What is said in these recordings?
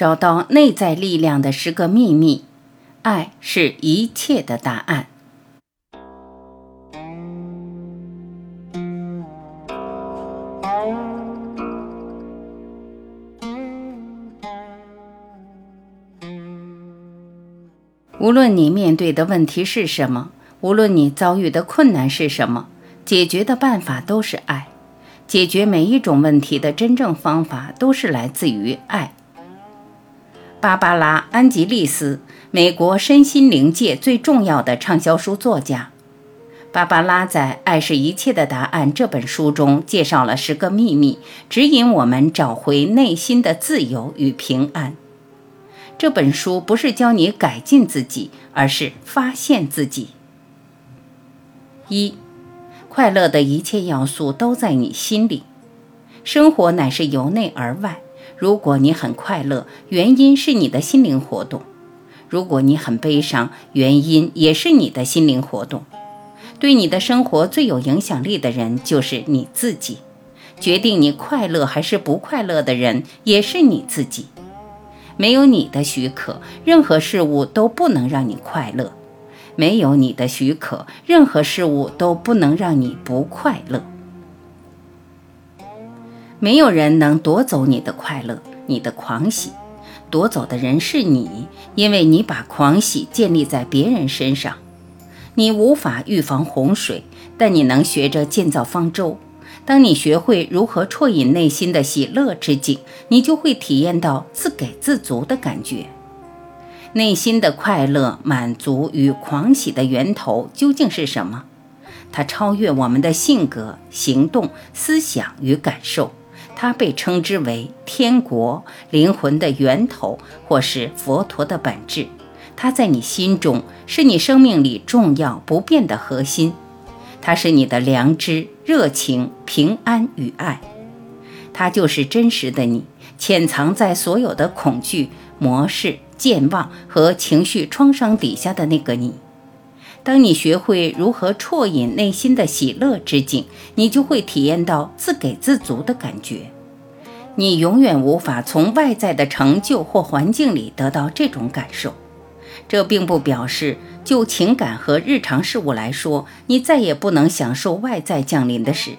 找到内在力量的十个秘密，爱是一切的答案。无论你面对的问题是什么，无论你遭遇的困难是什么，解决的办法都是爱。解决每一种问题的真正方法都是来自于爱。芭芭拉·安吉丽斯，美国身心灵界最重要的畅销书作家。芭芭拉在《爱是一切的答案》这本书中介绍了十个秘密，指引我们找回内心的自由与平安。这本书不是教你改进自己，而是发现自己。一，快乐的一切要素都在你心里。生活乃是由内而外。如果你很快乐，原因是你的心灵活动；如果你很悲伤，原因也是你的心灵活动。对你的生活最有影响力的人就是你自己。决定你快乐还是不快乐的人也是你自己。没有你的许可，任何事物都不能让你快乐；没有你的许可，任何事物都不能让你不快乐。没有人能夺走你的快乐，你的狂喜。夺走的人是你，因为你把狂喜建立在别人身上。你无法预防洪水，但你能学着建造方舟。当你学会如何啜饮内心的喜乐之井，你就会体验到自给自足的感觉。内心的快乐、满足与狂喜的源头究竟是什么？它超越我们的性格、行动、思想与感受。它被称之为天国、灵魂的源头，或是佛陀的本质。它在你心中，是你生命里重要不变的核心。它是你的良知、热情、平安与爱，它就是真实的你，潜藏在所有的恐惧模式、健忘和情绪创伤底下的那个你。当你学会如何啜饮内心的喜乐之境，你就会体验到自给自足的感觉。你永远无法从外在的成就或环境里得到这种感受。这并不表示，就情感和日常事物来说，你再也不能享受外在降临的事。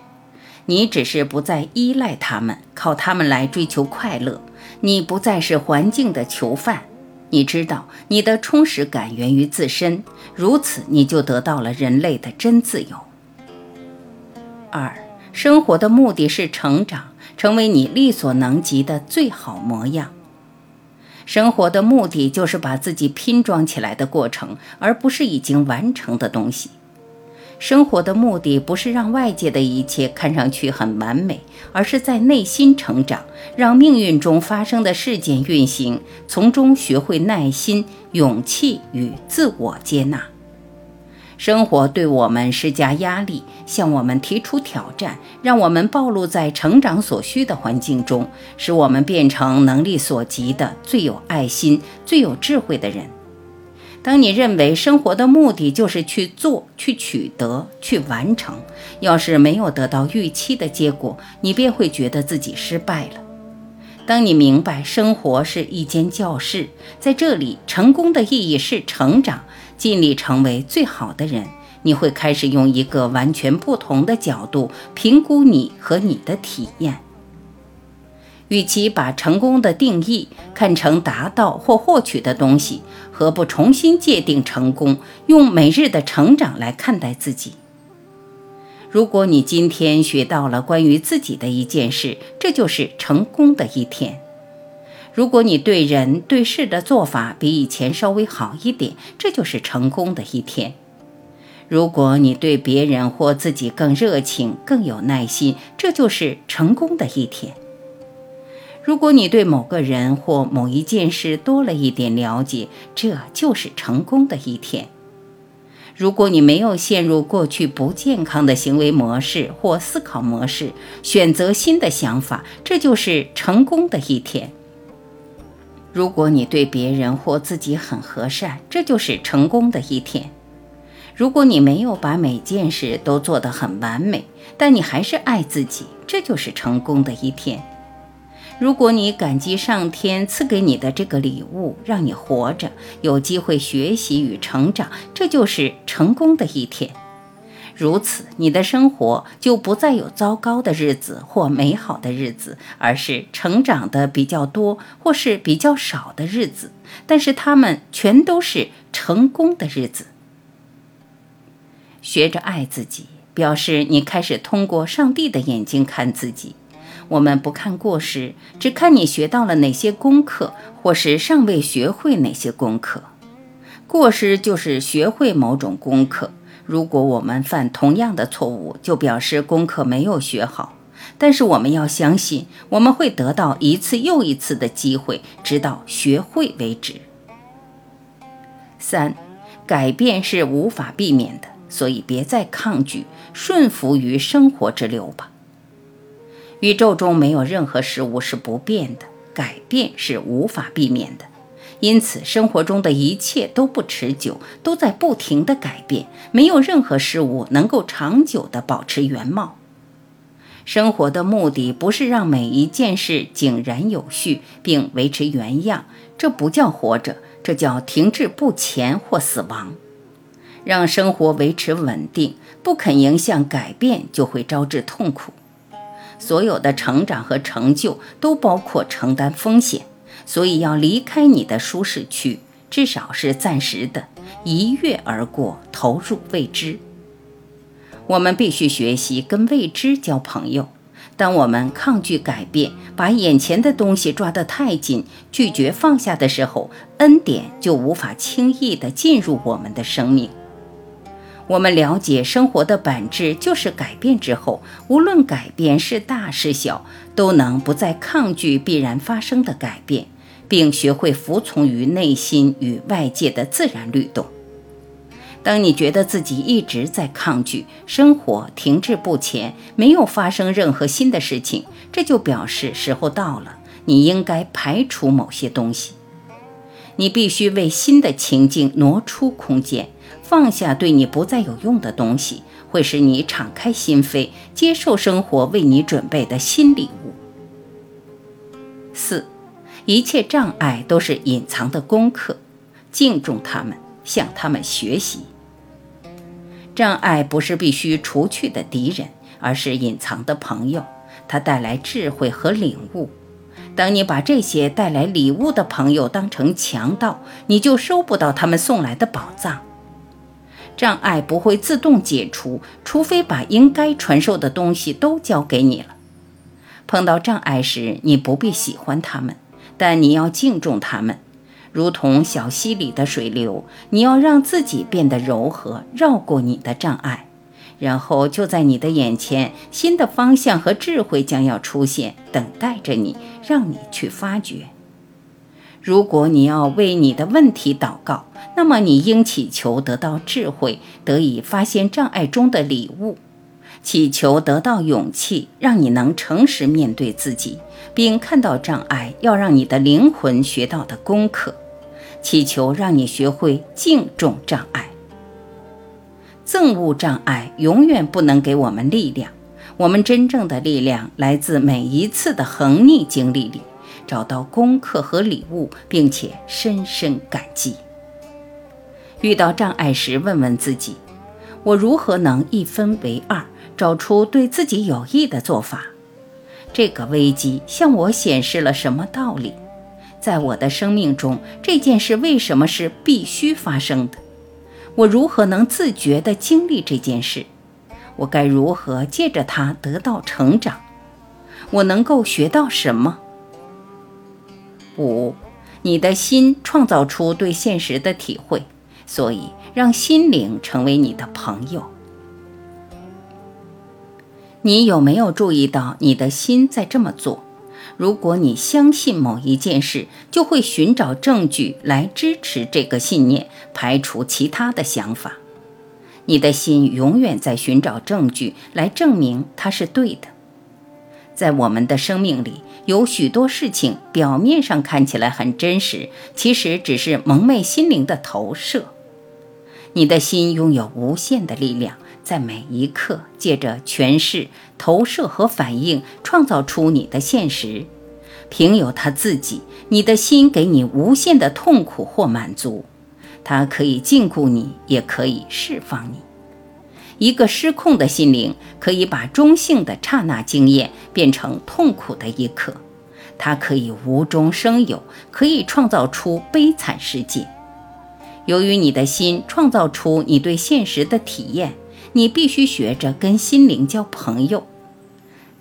你只是不再依赖他们，靠他们来追求快乐。你不再是环境的囚犯。你知道，你的充实感源于自身，如此你就得到了人类的真自由。二，生活的目的是成长，成为你力所能及的最好模样。生活的目的就是把自己拼装起来的过程，而不是已经完成的东西。生活的目的不是让外界的一切看上去很完美，而是在内心成长，让命运中发生的事件运行，从中学会耐心、勇气与自我接纳。生活对我们施加压力，向我们提出挑战，让我们暴露在成长所需的环境中，使我们变成能力所及的最有爱心、最有智慧的人。当你认为生活的目的就是去做、去取得、去完成，要是没有得到预期的结果，你便会觉得自己失败了。当你明白生活是一间教室，在这里成功的意义是成长。尽力成为最好的人，你会开始用一个完全不同的角度评估你和你的体验。与其把成功的定义看成达到或获取的东西，何不重新界定成功，用每日的成长来看待自己？如果你今天学到了关于自己的一件事，这就是成功的一天。如果你对人对事的做法比以前稍微好一点，这就是成功的一天。如果你对别人或自己更热情、更有耐心，这就是成功的一天。如果你对某个人或某一件事多了一点了解，这就是成功的一天。如果你没有陷入过去不健康的行为模式或思考模式，选择新的想法，这就是成功的一天。如果你对别人或自己很和善，这就是成功的一天。如果你没有把每件事都做得很完美，但你还是爱自己，这就是成功的一天。如果你感激上天赐给你的这个礼物，让你活着，有机会学习与成长，这就是成功的一天。如此，你的生活就不再有糟糕的日子或美好的日子，而是成长的比较多或是比较少的日子。但是，他们全都是成功的日子。学着爱自己，表示你开始通过上帝的眼睛看自己。我们不看过失，只看你学到了哪些功课，或是尚未学会哪些功课。过失就是学会某种功课。如果我们犯同样的错误，就表示功课没有学好。但是我们要相信，我们会得到一次又一次的机会，直到学会为止。三，改变是无法避免的，所以别再抗拒，顺服于生活之流吧。宇宙中没有任何事物是不变的，改变是无法避免的。因此，生活中的一切都不持久，都在不停的改变，没有任何事物能够长久的保持原貌。生活的目的不是让每一件事井然有序并维持原样，这不叫活着，这叫停滞不前或死亡。让生活维持稳定，不肯迎向改变，就会招致痛苦。所有的成长和成就都包括承担风险。所以要离开你的舒适区，至少是暂时的，一跃而过，投入未知。我们必须学习跟未知交朋友。当我们抗拒改变，把眼前的东西抓得太紧，拒绝放下的时候，恩典就无法轻易地进入我们的生命。我们了解生活的本质就是改变之后，无论改变是大是小，都能不再抗拒必然发生的改变，并学会服从于内心与外界的自然律动。当你觉得自己一直在抗拒，生活停滞不前，没有发生任何新的事情，这就表示时候到了，你应该排除某些东西。你必须为新的情境挪出空间。放下对你不再有用的东西，会使你敞开心扉，接受生活为你准备的新礼物。四，一切障碍都是隐藏的功课，敬重他们，向他们学习。障碍不是必须除去的敌人，而是隐藏的朋友，它带来智慧和领悟。当你把这些带来礼物的朋友当成强盗，你就收不到他们送来的宝藏。障碍不会自动解除，除非把应该传授的东西都交给你了。碰到障碍时，你不必喜欢他们，但你要敬重他们，如同小溪里的水流。你要让自己变得柔和，绕过你的障碍，然后就在你的眼前，新的方向和智慧将要出现，等待着你，让你去发掘。如果你要为你的问题祷告，那么你应祈求得到智慧，得以发现障碍中的礼物；祈求得到勇气，让你能诚实面对自己，并看到障碍要让你的灵魂学到的功课；祈求让你学会敬重障碍。憎恶障碍永远不能给我们力量，我们真正的力量来自每一次的横逆经历里。找到功课和礼物，并且深深感激。遇到障碍时，问问自己：我如何能一分为二，找出对自己有益的做法？这个危机向我显示了什么道理？在我的生命中，这件事为什么是必须发生的？我如何能自觉地经历这件事？我该如何借着它得到成长？我能够学到什么？五，你的心创造出对现实的体会，所以让心灵成为你的朋友。你有没有注意到你的心在这么做？如果你相信某一件事，就会寻找证据来支持这个信念，排除其他的想法。你的心永远在寻找证据来证明它是对的。在我们的生命里，有许多事情表面上看起来很真实，其实只是蒙昧心灵的投射。你的心拥有无限的力量，在每一刻借着诠释、投射和反应，创造出你的现实。凭有他自己，你的心给你无限的痛苦或满足，它可以禁锢你，也可以释放你。一个失控的心灵可以把中性的刹那经验变成痛苦的一刻，它可以无中生有，可以创造出悲惨世界。由于你的心创造出你对现实的体验，你必须学着跟心灵交朋友。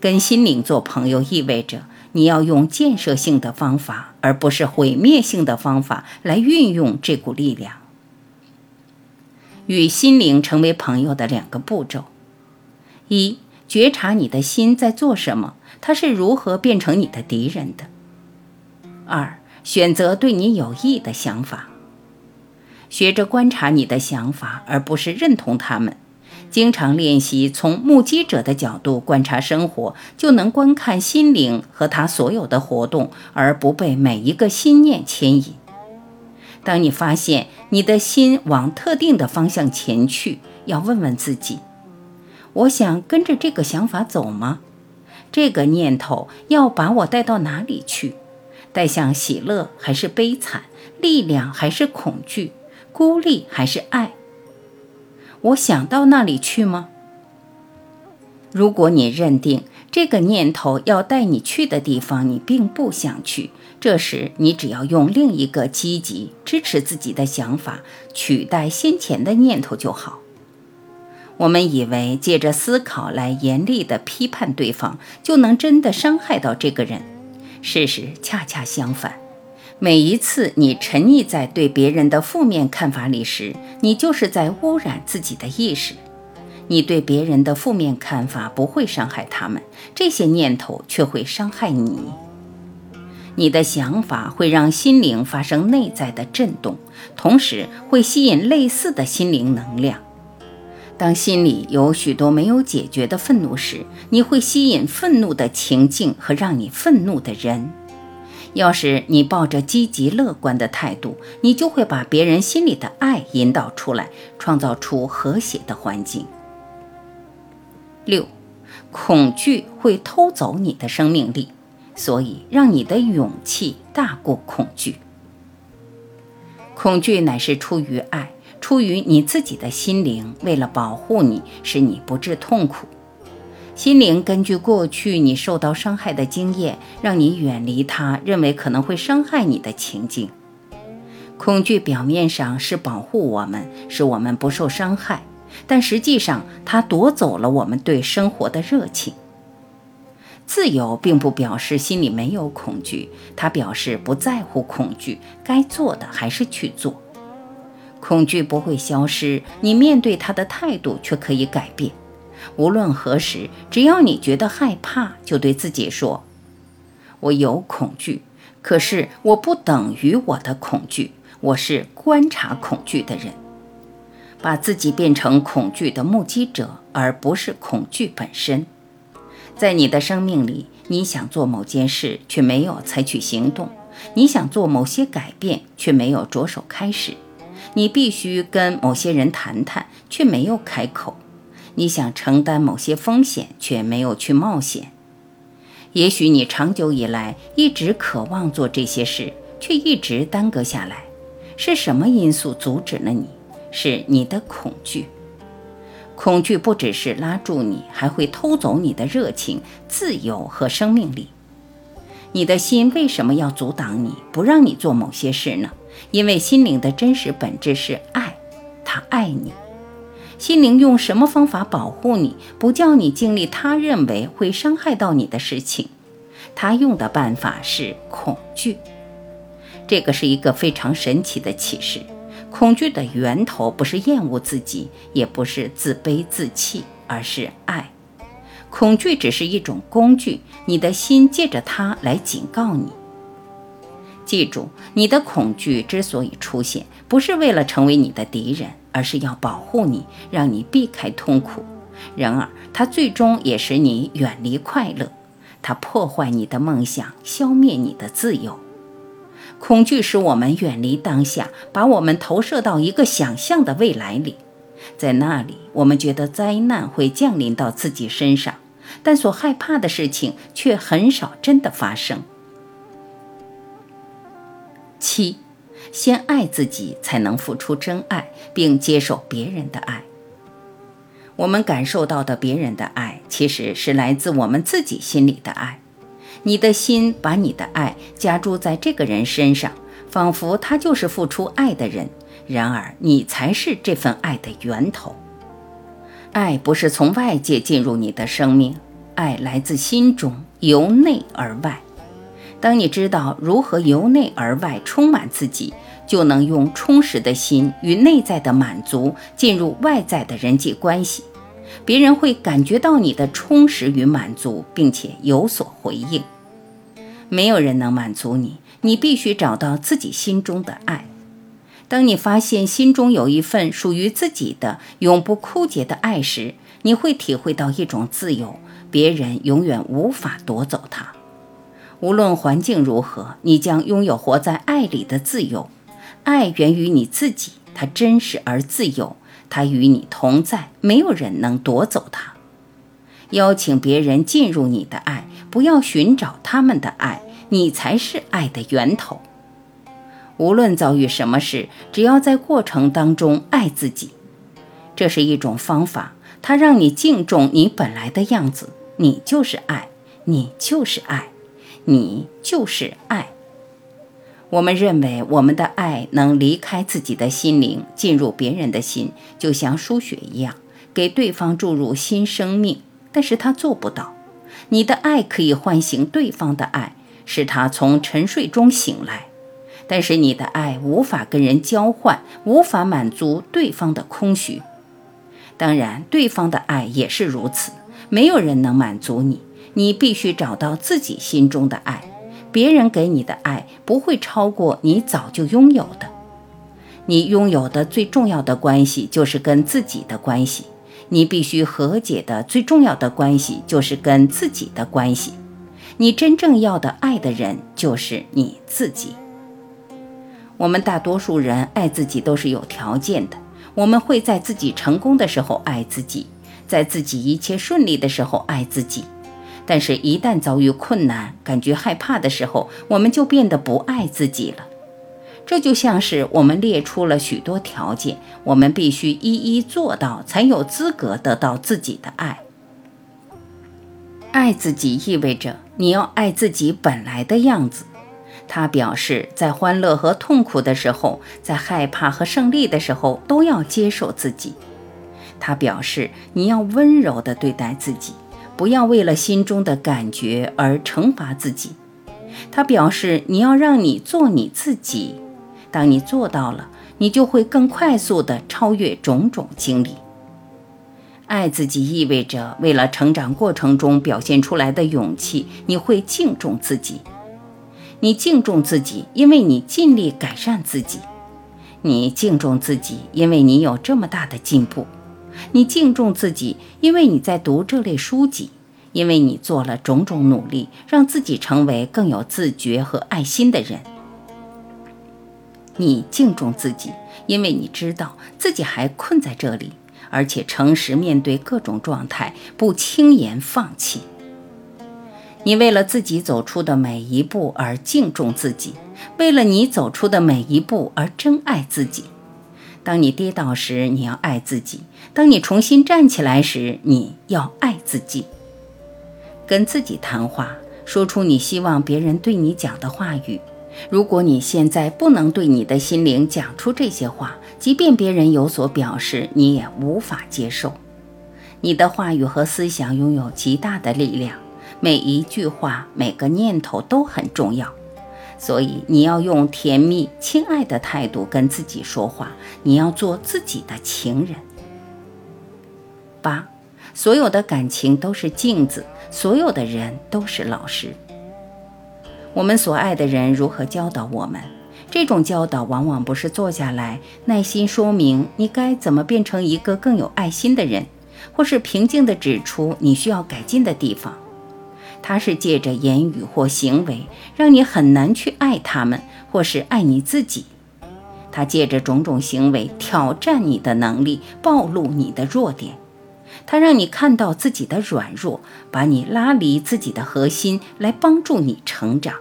跟心灵做朋友意味着你要用建设性的方法，而不是毁灭性的方法来运用这股力量。与心灵成为朋友的两个步骤：一、觉察你的心在做什么，它是如何变成你的敌人的；二、选择对你有益的想法。学着观察你的想法，而不是认同他们。经常练习从目击者的角度观察生活，就能观看心灵和他所有的活动，而不被每一个心念牵引。当你发现你的心往特定的方向前去，要问问自己：我想跟着这个想法走吗？这个念头要把我带到哪里去？带向喜乐还是悲惨？力量还是恐惧？孤立还是爱？我想到那里去吗？如果你认定这个念头要带你去的地方，你并不想去，这时你只要用另一个积极支持自己的想法取代先前的念头就好。我们以为借着思考来严厉地批判对方，就能真的伤害到这个人。事实恰恰相反。每一次你沉溺在对别人的负面看法里时，你就是在污染自己的意识。你对别人的负面看法不会伤害他们，这些念头却会伤害你。你的想法会让心灵发生内在的震动，同时会吸引类似的心灵能量。当心里有许多没有解决的愤怒时，你会吸引愤怒的情境和让你愤怒的人。要是你抱着积极乐观的态度，你就会把别人心里的爱引导出来，创造出和谐的环境。六，恐惧会偷走你的生命力，所以让你的勇气大过恐惧。恐惧乃是出于爱，出于你自己的心灵，为了保护你，使你不致痛苦。心灵根据过去你受到伤害的经验，让你远离他认为可能会伤害你的情境。恐惧表面上是保护我们，使我们不受伤害，但实际上它夺走了我们对生活的热情。自由并不表示心里没有恐惧，它表示不在乎恐惧，该做的还是去做。恐惧不会消失，你面对它的态度却可以改变。无论何时，只要你觉得害怕，就对自己说：“我有恐惧，可是我不等于我的恐惧，我是观察恐惧的人。”把自己变成恐惧的目击者，而不是恐惧本身。在你的生命里，你想做某件事，却没有采取行动；你想做某些改变，却没有着手开始；你必须跟某些人谈谈，却没有开口。你想承担某些风险，却没有去冒险。也许你长久以来一直渴望做这些事，却一直耽搁下来。是什么因素阻止了你？是你的恐惧。恐惧不只是拉住你，还会偷走你的热情、自由和生命力。你的心为什么要阻挡你，不让你做某些事呢？因为心灵的真实本质是爱，他爱你。心灵用什么方法保护你，不叫你经历他认为会伤害到你的事情？他用的办法是恐惧。这个是一个非常神奇的启示。恐惧的源头不是厌恶自己，也不是自卑自弃，而是爱。恐惧只是一种工具，你的心借着它来警告你。记住，你的恐惧之所以出现，不是为了成为你的敌人。而是要保护你，让你避开痛苦。然而，它最终也使你远离快乐。它破坏你的梦想，消灭你的自由。恐惧使我们远离当下，把我们投射到一个想象的未来里。在那里，我们觉得灾难会降临到自己身上，但所害怕的事情却很少真的发生。七，先爱自己，才能付出真爱，并接受别人的爱。我们感受到的别人的爱，其实是来自我们自己心里的爱。你的心把你的爱加注在这个人身上，仿佛他就是付出爱的人。然而，你才是这份爱的源头。爱不是从外界进入你的生命，爱来自心中，由内而外。当你知道如何由内而外充满自己，就能用充实的心与内在的满足进入外在的人际关系。别人会感觉到你的充实与满足，并且有所回应。没有人能满足你，你必须找到自己心中的爱。当你发现心中有一份属于自己的永不枯竭的爱时，你会体会到一种自由，别人永远无法夺走它。无论环境如何，你将拥有活在爱里的自由。爱源于你自己，它真实而自由。他与你同在，没有人能夺走他。邀请别人进入你的爱，不要寻找他们的爱，你才是爱的源头。无论遭遇什么事，只要在过程当中爱自己，这是一种方法，它让你敬重你本来的样子。你就是爱，你就是爱，你就是爱。我们认为我们的爱能离开自己的心灵，进入别人的心，就像输血一样，给对方注入新生命。但是他做不到。你的爱可以唤醒对方的爱，使他从沉睡中醒来。但是你的爱无法跟人交换，无法满足对方的空虚。当然，对方的爱也是如此。没有人能满足你，你必须找到自己心中的爱。别人给你的爱不会超过你早就拥有的。你拥有的最重要的关系就是跟自己的关系。你必须和解的最重要的关系就是跟自己的关系。你真正要的爱的人就是你自己。我们大多数人爱自己都是有条件的。我们会在自己成功的时候爱自己，在自己一切顺利的时候爱自己。但是，一旦遭遇困难、感觉害怕的时候，我们就变得不爱自己了。这就像是我们列出了许多条件，我们必须一一做到，才有资格得到自己的爱。爱自己意味着你要爱自己本来的样子。它表示，在欢乐和痛苦的时候，在害怕和胜利的时候，都要接受自己。它表示，你要温柔地对待自己。不要为了心中的感觉而惩罚自己。他表示，你要让你做你自己。当你做到了，你就会更快速地超越种种经历。爱自己意味着，为了成长过程中表现出来的勇气，你会敬重自己。你敬重自己，因为你尽力改善自己。你敬重自己，因为你有这么大的进步。你敬重自己，因为你在读这类书籍，因为你做了种种努力，让自己成为更有自觉和爱心的人。你敬重自己，因为你知道自己还困在这里，而且诚实面对各种状态，不轻言放弃。你为了自己走出的每一步而敬重自己，为了你走出的每一步而珍爱自己。当你跌倒时，你要爱自己；当你重新站起来时，你要爱自己。跟自己谈话，说出你希望别人对你讲的话语。如果你现在不能对你的心灵讲出这些话，即便别人有所表示，你也无法接受。你的话语和思想拥有极大的力量，每一句话、每个念头都很重要。所以你要用甜蜜、亲爱的态度跟自己说话。你要做自己的情人。八，所有的感情都是镜子，所有的人都是老师。我们所爱的人如何教导我们？这种教导往往不是坐下来耐心说明你该怎么变成一个更有爱心的人，或是平静地指出你需要改进的地方。他是借着言语或行为，让你很难去爱他们，或是爱你自己。他借着种种行为挑战你的能力，暴露你的弱点。他让你看到自己的软弱，把你拉离自己的核心，来帮助你成长。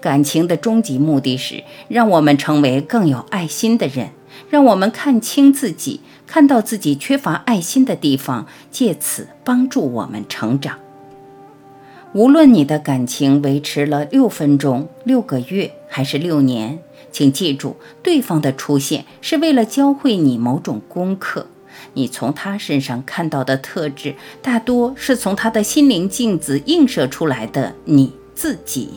感情的终极目的是让我们成为更有爱心的人，让我们看清自己，看到自己缺乏爱心的地方，借此帮助我们成长。无论你的感情维持了六分钟、六个月还是六年，请记住，对方的出现是为了教会你某种功课。你从他身上看到的特质，大多是从他的心灵镜子映射出来的你自己。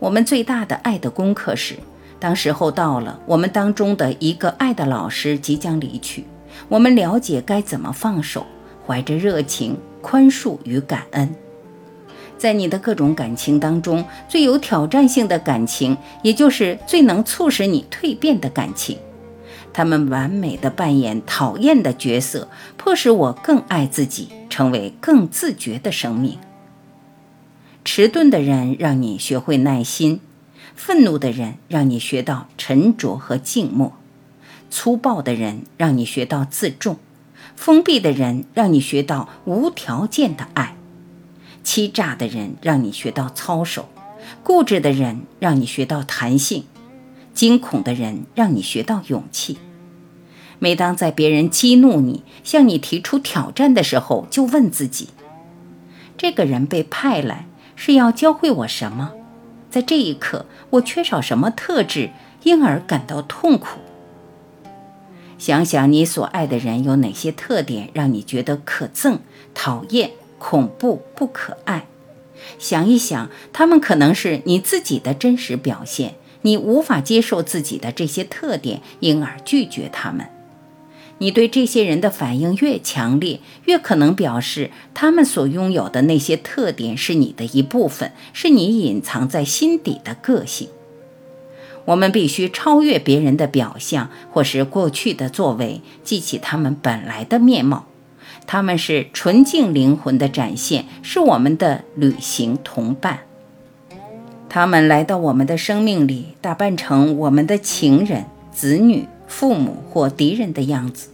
我们最大的爱的功课是，当时候到了，我们当中的一个爱的老师即将离去，我们了解该怎么放手，怀着热情、宽恕与感恩。在你的各种感情当中，最有挑战性的感情，也就是最能促使你蜕变的感情。他们完美的扮演讨厌的角色，迫使我更爱自己，成为更自觉的生命。迟钝的人让你学会耐心，愤怒的人让你学到沉着和静默，粗暴的人让你学到自重，封闭的人让你学到无条件的爱，欺诈的人让你学到操守，固执的人让你学到弹性，惊恐的人让你学到勇气。每当在别人激怒你、向你提出挑战的时候，就问自己：这个人被派来是要教会我什么？在这一刻，我缺少什么特质，因而感到痛苦？想想你所爱的人有哪些特点让你觉得可憎、讨厌、恐怖、不可爱？想一想，他们可能是你自己的真实表现，你无法接受自己的这些特点，因而拒绝他们。你对这些人的反应越强烈，越可能表示他们所拥有的那些特点是你的一部分，是你隐藏在心底的个性。我们必须超越别人的表象或是过去的作为，记起他们本来的面貌。他们是纯净灵魂的展现，是我们的旅行同伴。他们来到我们的生命里，打扮成我们的情人、子女。父母或敌人的样子，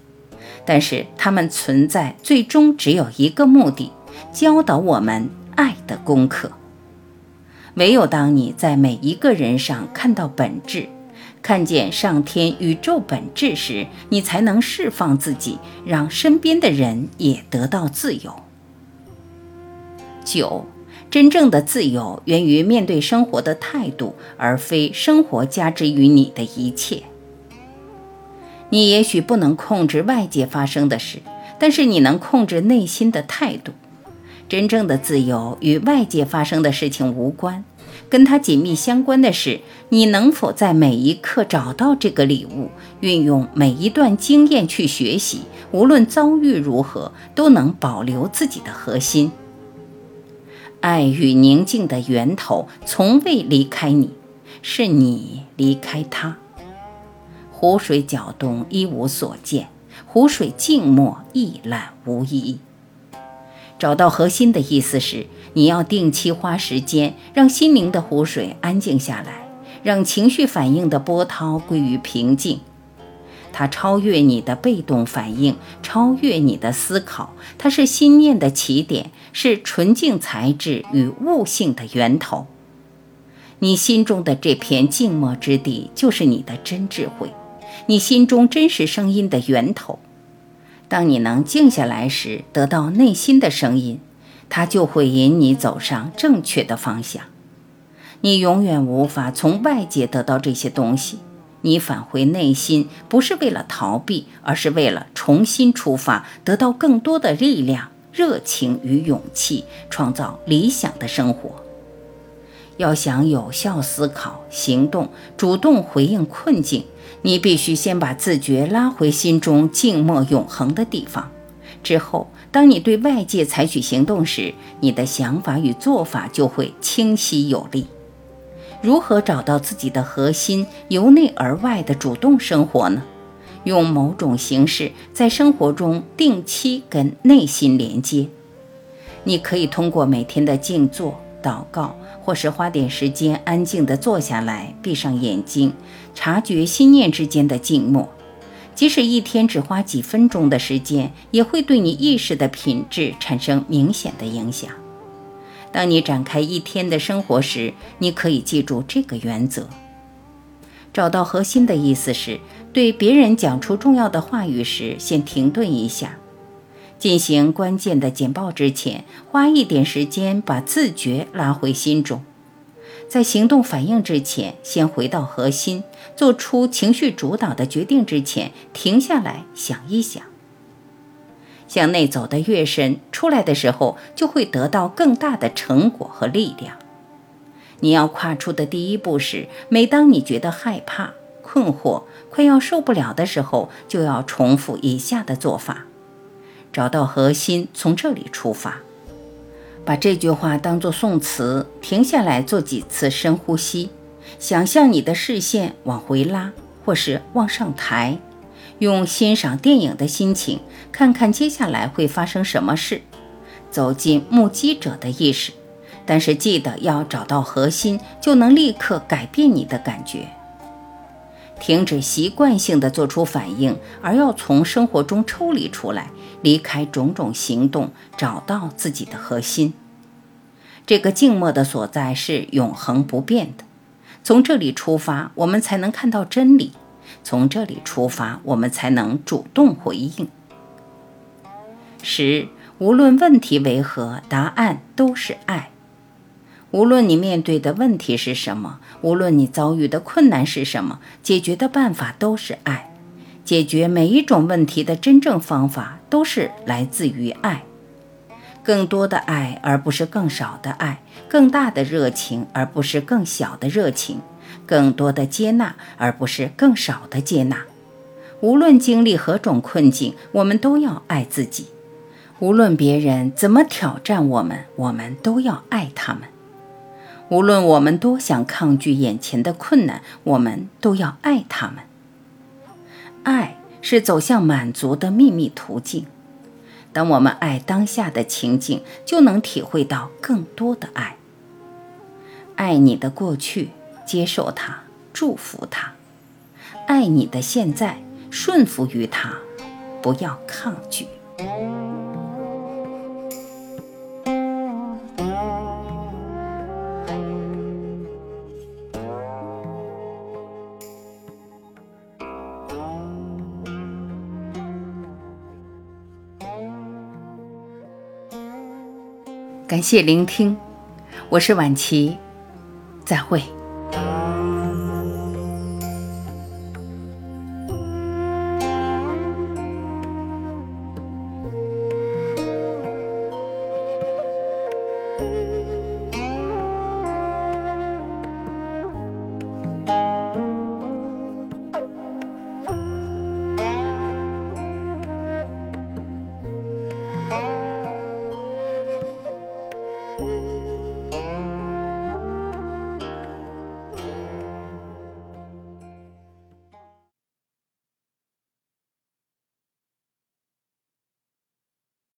但是他们存在最终只有一个目的：教导我们爱的功课。唯有当你在每一个人上看到本质，看见上天宇宙本质时，你才能释放自己，让身边的人也得到自由。九，真正的自由源于面对生活的态度，而非生活加之于你的一切。你也许不能控制外界发生的事，但是你能控制内心的态度。真正的自由与外界发生的事情无关，跟它紧密相关的是你能否在每一刻找到这个礼物，运用每一段经验去学习。无论遭遇如何，都能保留自己的核心。爱与宁静的源头从未离开你，是你离开他。湖水搅动，一无所见；湖水静默，一览无遗。找到核心的意思是，你要定期花时间，让心灵的湖水安静下来，让情绪反应的波涛归于平静。它超越你的被动反应，超越你的思考。它是心念的起点，是纯净材质与悟性的源头。你心中的这片静默之地，就是你的真智慧。你心中真实声音的源头，当你能静下来时，得到内心的声音，它就会引你走上正确的方向。你永远无法从外界得到这些东西。你返回内心，不是为了逃避，而是为了重新出发，得到更多的力量、热情与勇气，创造理想的生活。要想有效思考、行动、主动回应困境。你必须先把自觉拉回心中静默永恒的地方，之后，当你对外界采取行动时，你的想法与做法就会清晰有力。如何找到自己的核心，由内而外的主动生活呢？用某种形式在生活中定期跟内心连接。你可以通过每天的静坐、祷告。或是花点时间安静地坐下来，闭上眼睛，察觉心念之间的静默。即使一天只花几分钟的时间，也会对你意识的品质产生明显的影响。当你展开一天的生活时，你可以记住这个原则。找到核心的意思是，对别人讲出重要的话语时，先停顿一下；进行关键的简报之前，花一点时间把自觉拉回心中；在行动反应之前，先回到核心；做出情绪主导的决定之前，停下来想一想。向内走得越深，出来的时候就会得到更大的成果和力量。你要跨出的第一步是，每当你觉得害怕、困惑、快要受不了的时候，就要重复以下的做法：找到核心，从这里出发，把这句话当作宋词，停下来做几次深呼吸，想象你的视线往回拉，或是往上抬，用欣赏电影的心情，看看接下来会发生什么事，走进目击者的意识。但是记得要找到核心，就能立刻改变你的感觉。停止习惯性的做出反应，而要从生活中抽离出来，离开种种行动，找到自己的核心。这个静默的所在是永恒不变的。从这里出发，我们才能看到真理；从这里出发，我们才能主动回应。十，无论问题为何，答案都是爱。无论你面对的问题是什么，无论你遭遇的困难是什么，解决的办法都是爱。解决每一种问题的真正方法都是来自于爱。更多的爱，而不是更少的爱；更大的热情，而不是更小的热情；更多的接纳，而不是更少的接纳。无论经历何种困境，我们都要爱自己。无论别人怎么挑战我们，我们都要爱他们。无论我们多想抗拒眼前的困难，我们都要爱他们。爱是走向满足的秘密途径。当我们爱当下的情景，就能体会到更多的爱。爱你的过去，接受它，祝福它；爱你的现在，顺服于它，不要抗拒。感谢聆听，我是晚琪，再会。